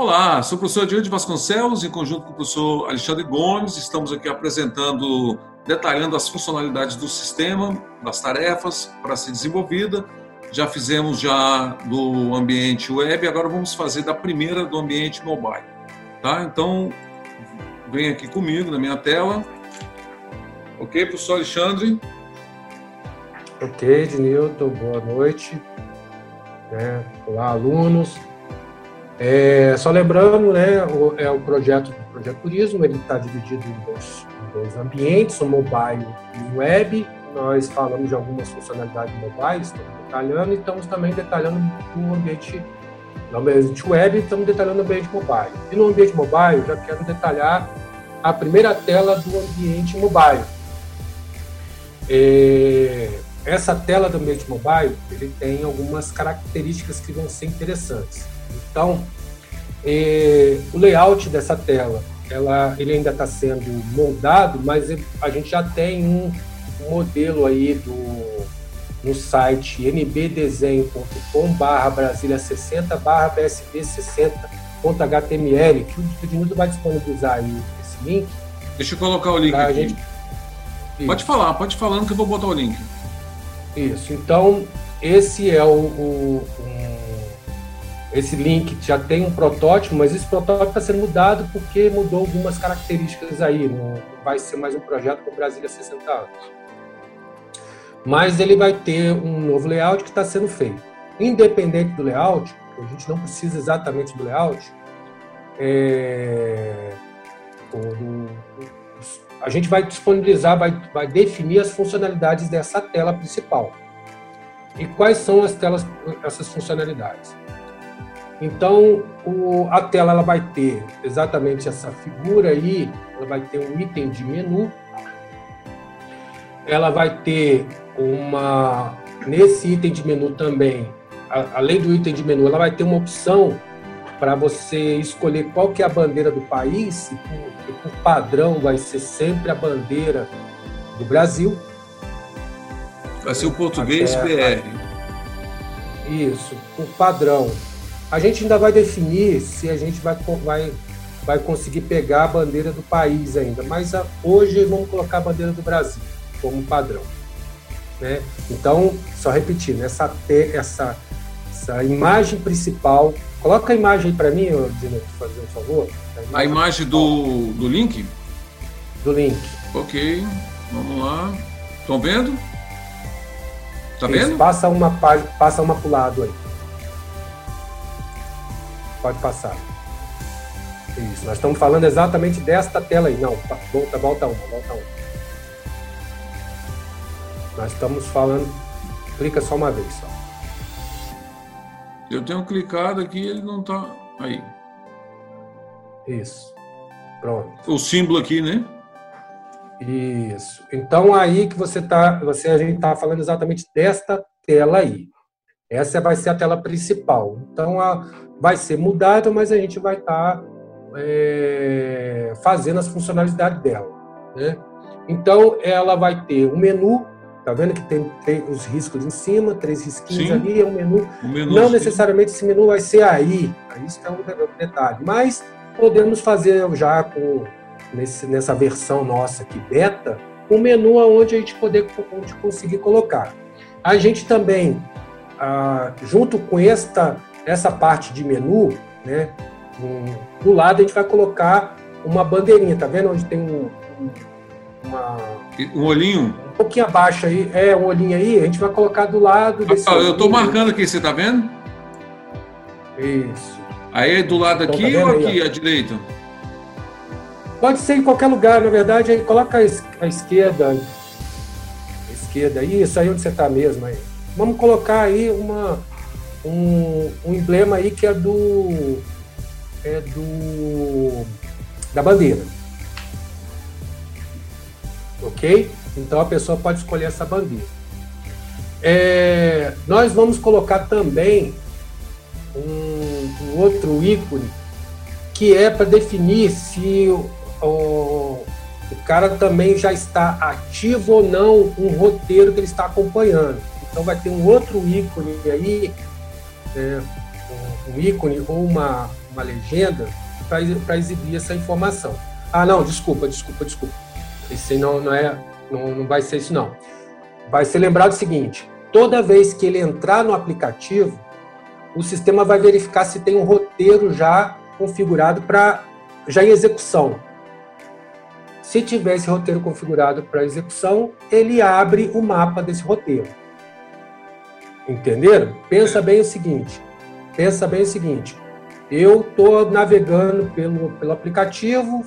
Olá, sou o professor Diante Vasconcelos, em conjunto com o professor Alexandre Gomes. Estamos aqui apresentando, detalhando as funcionalidades do sistema, das tarefas para ser desenvolvida. Já fizemos já do ambiente web, agora vamos fazer da primeira do ambiente mobile. Tá? Então, vem aqui comigo na minha tela. Ok, professor Alexandre? Ok, Dinilton, boa noite. É, olá, alunos. É, só lembrando, né, o, é o projeto do Projeto Turismo, ele está dividido em dois, em dois, ambientes, o mobile e o web. Nós falamos de algumas funcionalidades mobile, estamos detalhando, e estamos também detalhando o ambiente, no ambiente web, estamos detalhando o ambiente mobile. E no ambiente mobile, já quero detalhar a primeira tela do ambiente mobile. É, essa tela do ambiente mobile, ele tem algumas características que vão ser interessantes. Então, eh, o layout dessa tela, ela, ele ainda está sendo moldado, mas a gente já tem um modelo aí do, no site nbdesenho.com barra Brasília 60 barra BSB 60.html, que o Edmundo vai disponibilizar aí esse link. Deixa eu colocar o link aqui. Gente... Pode falar, pode falando que eu vou botar o link. Isso, então esse é o, o esse link já tem um protótipo, mas esse protótipo está sendo mudado porque mudou algumas características aí. Não vai ser mais um projeto com Brasília 60 anos. Mas ele vai ter um novo layout que está sendo feito. Independente do layout, a gente não precisa exatamente do layout, é, a gente vai disponibilizar, vai, vai definir as funcionalidades dessa tela principal. E quais são as telas, essas funcionalidades? Então, o, a tela ela vai ter exatamente essa figura aí, ela vai ter um item de menu, ela vai ter uma, nesse item de menu também, a, além do item de menu, ela vai ter uma opção para você escolher qual que é a bandeira do país, e por, padrão vai ser sempre a bandeira do Brasil. Vai ser o português BR. Isso, por padrão. A gente ainda vai definir se a gente vai, vai, vai conseguir pegar a bandeira do país ainda, mas a, hoje vamos colocar a bandeira do Brasil como padrão. Né? Então, só repetindo, essa, essa, essa imagem principal. Coloca a imagem para mim, Dino, fazer um favor. A imagem, a imagem do, do link? Do link. Ok, vamos lá. Estão vendo? Tá Isso, vendo? Passa uma, passa uma para o lado aí. Pode passar. Isso, nós estamos falando exatamente desta tela aí. Não, volta, volta uma, volta uma. Nós estamos falando. Clica só uma vez só. Eu tenho clicado aqui ele não está. Aí. Isso. Pronto. O símbolo aqui, né? Isso. Então aí que você tá, você a gente está falando exatamente desta tela aí. Essa vai ser a tela principal. Então a, vai ser mudada, mas a gente vai estar tá, é, fazendo as funcionalidades dela. Né? Então, ela vai ter um menu, tá vendo que tem, tem os riscos em cima, três risquinhos Sim. ali, é um menu. menu Não sim. necessariamente esse menu vai ser aí, isso é um detalhe, mas podemos fazer já com nesse, nessa versão nossa aqui, beta, um menu onde a gente poder onde conseguir colocar. A gente também, ah, junto com esta essa parte de menu, né, do lado a gente vai colocar uma bandeirinha, tá vendo? Onde tem um, uma, um olhinho? Um pouquinho abaixo aí, é, um olhinho aí, a gente vai colocar do lado desse. Ah, eu estou marcando aqui, você tá vendo? Isso. Aí do lado então, aqui tá ou aqui, aí, à direita? Pode ser em qualquer lugar, na verdade, aí coloca a esquerda. A esquerda, isso aí onde você está mesmo aí. Vamos colocar aí uma, um, um emblema aí que é do é do da bandeira. Ok? Então a pessoa pode escolher essa bandeira. É, nós vamos colocar também um, um, outro ícone que é para definir se o, o, o cara também já está ativo ou não um roteiro que ele está acompanhando. Então vai ter um outro ícone aí é, um ícone ou uma, uma legenda para exibir essa informação. Ah, não, desculpa, desculpa, desculpa. Isso não, não é, não, não vai ser isso não. Vai ser lembrado o seguinte: toda vez que ele entrar no aplicativo, o sistema vai verificar se tem um roteiro já configurado para já em execução. Se tiver esse roteiro configurado para execução, ele abre o mapa desse roteiro. Entenderam? Pensa bem o seguinte. Pensa bem o seguinte. Eu estou navegando pelo, pelo aplicativo,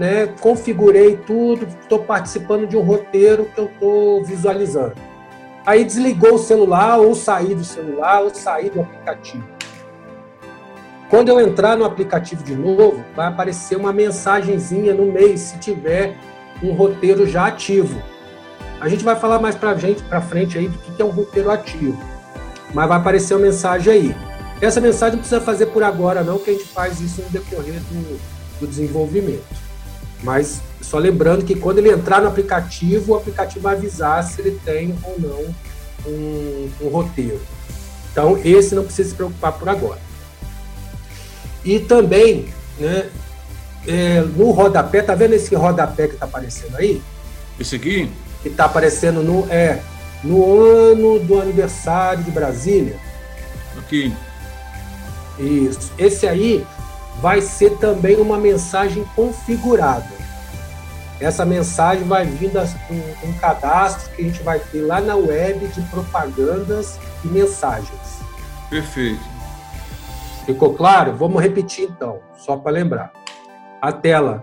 né, configurei tudo, estou participando de um roteiro que eu estou visualizando. Aí desligou o celular, ou saí do celular, ou saí do aplicativo. Quando eu entrar no aplicativo de novo, vai aparecer uma mensagenzinha no meio, se tiver um roteiro já ativo. A gente vai falar mais para gente, para frente aí do que é um roteiro ativo, mas vai aparecer uma mensagem aí. Essa mensagem não precisa fazer por agora, não, que a gente faz isso no decorrer do, do desenvolvimento. Mas só lembrando que quando ele entrar no aplicativo, o aplicativo vai avisar se ele tem ou não um, um roteiro. Então, esse não precisa se preocupar por agora. E também, né, é, no rodapé, tá vendo esse rodapé que está aparecendo aí? Esse aqui? Que está aparecendo no, é, no ano do aniversário de Brasília. Aqui. Isso. Esse aí vai ser também uma mensagem configurada. Essa mensagem vai vir das, um, um cadastro que a gente vai ter lá na web de propagandas e mensagens. Perfeito. Ficou claro? Vamos repetir então, só para lembrar. A tela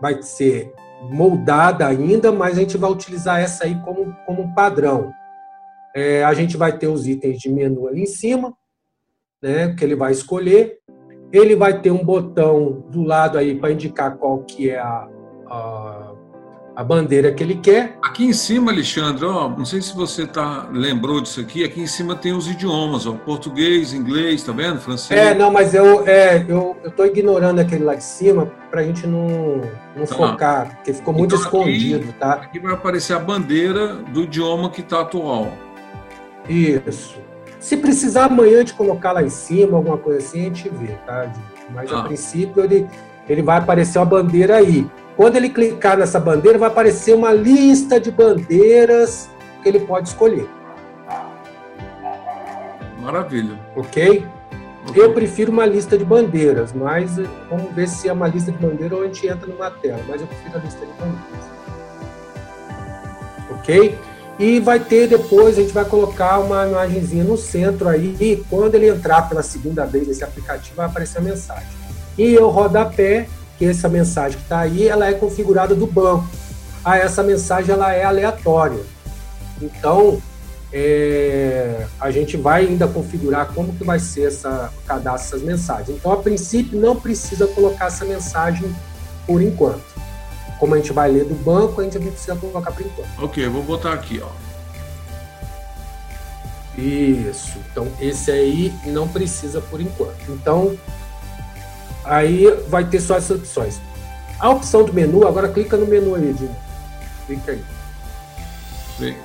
vai ser moldada ainda, mas a gente vai utilizar essa aí como, como padrão. É, a gente vai ter os itens de menu ali em cima, né, que ele vai escolher. Ele vai ter um botão do lado aí para indicar qual que é a, a, a, bandeira que ele quer. Aqui em cima, Alexandre, ó, não sei se você tá lembrou disso aqui. Aqui em cima tem os idiomas, ó, português, inglês, tá vendo, francês. É, não, mas eu é, eu, eu tô ignorando aquele lá de cima para a gente não, não tá. focar, porque ficou muito então, escondido, aqui, tá? Aqui vai aparecer a bandeira do idioma que está atual. Isso. Se precisar amanhã de colocar lá em cima, alguma coisa assim, a gente vê, tá? Mas ah. a princípio ele, ele vai aparecer uma bandeira aí. Quando ele clicar nessa bandeira, vai aparecer uma lista de bandeiras que ele pode escolher. Maravilha. Ok? okay? Eu prefiro uma lista de bandeiras, mas vamos ver se é uma lista de bandeiras ou a gente entra numa tela. Mas eu prefiro a lista de bandeiras. Ok? E vai ter depois, a gente vai colocar uma imagenzinha no centro aí, e quando ele entrar pela segunda vez nesse aplicativo, vai aparecer a mensagem. E o rodapé, que essa mensagem que está aí, ela é configurada do banco. Ah, essa mensagem ela é aleatória. Então, é, a gente vai ainda configurar como que vai ser essa cadastro dessas mensagens. Então, a princípio, não precisa colocar essa mensagem por enquanto como a gente vai ler do banco, a gente precisa colocar por enquanto. Ok, vou botar aqui, ó. Isso. Então, esse aí não precisa por enquanto. Então, aí vai ter só essas opções. A opção do menu, agora clica no menu aí, Dino. Clica aí. Sim.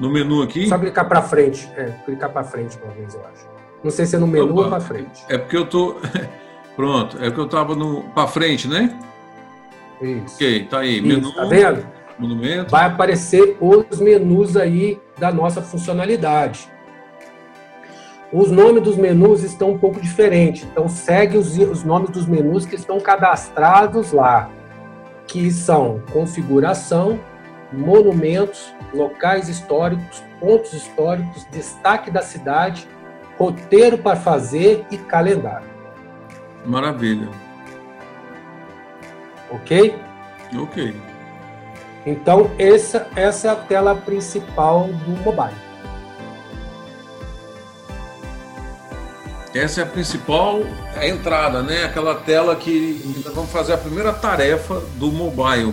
No menu aqui? Só clicar para frente. É, clicar para frente uma vez, eu acho. Não sei se é no menu Opa. ou para frente. É porque eu tô. Pronto, é porque eu tava no para frente, né? Isso. Ok, tá aí. Isso, menu, tá vendo? Monumento. Vai aparecer os menus aí da nossa funcionalidade. Os nomes dos menus estão um pouco diferentes, então segue os, os nomes dos menus que estão cadastrados lá, que são configuração, monumentos, locais históricos, pontos históricos, destaque da cidade, roteiro para fazer e calendário. Maravilha. Ok? Ok. Então, essa, essa é a tela principal do mobile. Essa é a principal a entrada, né? Aquela tela que nós vamos fazer a primeira tarefa do mobile.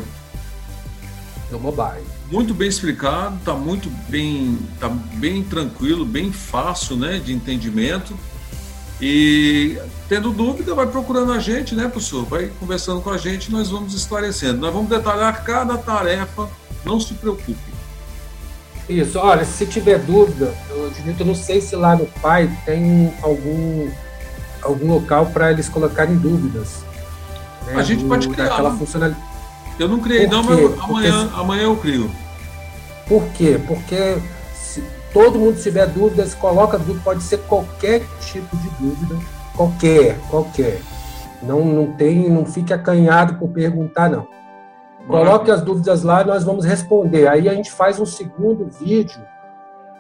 Do mobile. Muito bem explicado, está muito bem, tá bem tranquilo, bem fácil, né, de entendimento. E tendo dúvida, vai procurando a gente, né, professor? Vai conversando com a gente, nós vamos esclarecendo. Nós vamos detalhar cada tarefa, não se preocupe. Isso, olha, se tiver dúvida, eu, eu não sei se lá no Pai tem algum algum local para eles colocarem dúvidas. Né, a gente pode criar. Aquela funcionalidade. Eu não criei, não, mas amanhã, Porque... amanhã eu crio. Por quê? Porque todo mundo tiver dúvidas, coloca dúvida, pode ser qualquer tipo de dúvida, qualquer, qualquer. Não, não tem, não fique acanhado por perguntar, não. Coloque as dúvidas lá e nós vamos responder. Aí a gente faz um segundo vídeo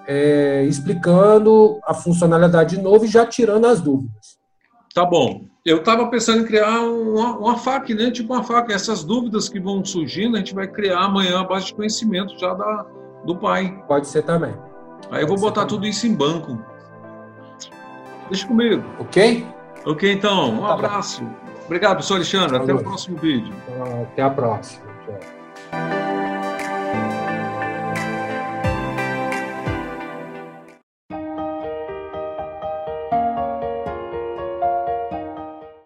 é, explicando a funcionalidade de novo e já tirando as dúvidas. Tá bom. Eu estava pensando em criar uma, uma FAQ, né? Tipo uma FAQ. Essas dúvidas que vão surgindo, a gente vai criar amanhã a base de conhecimento já da, do pai. Pode ser também. Aí eu vou botar tudo isso em banco. Deixa comigo. Ok? Ok, então. Um tá abraço. Bom. Obrigado, professor Alexandre. Até o próximo vídeo. Até a próxima. Tchau.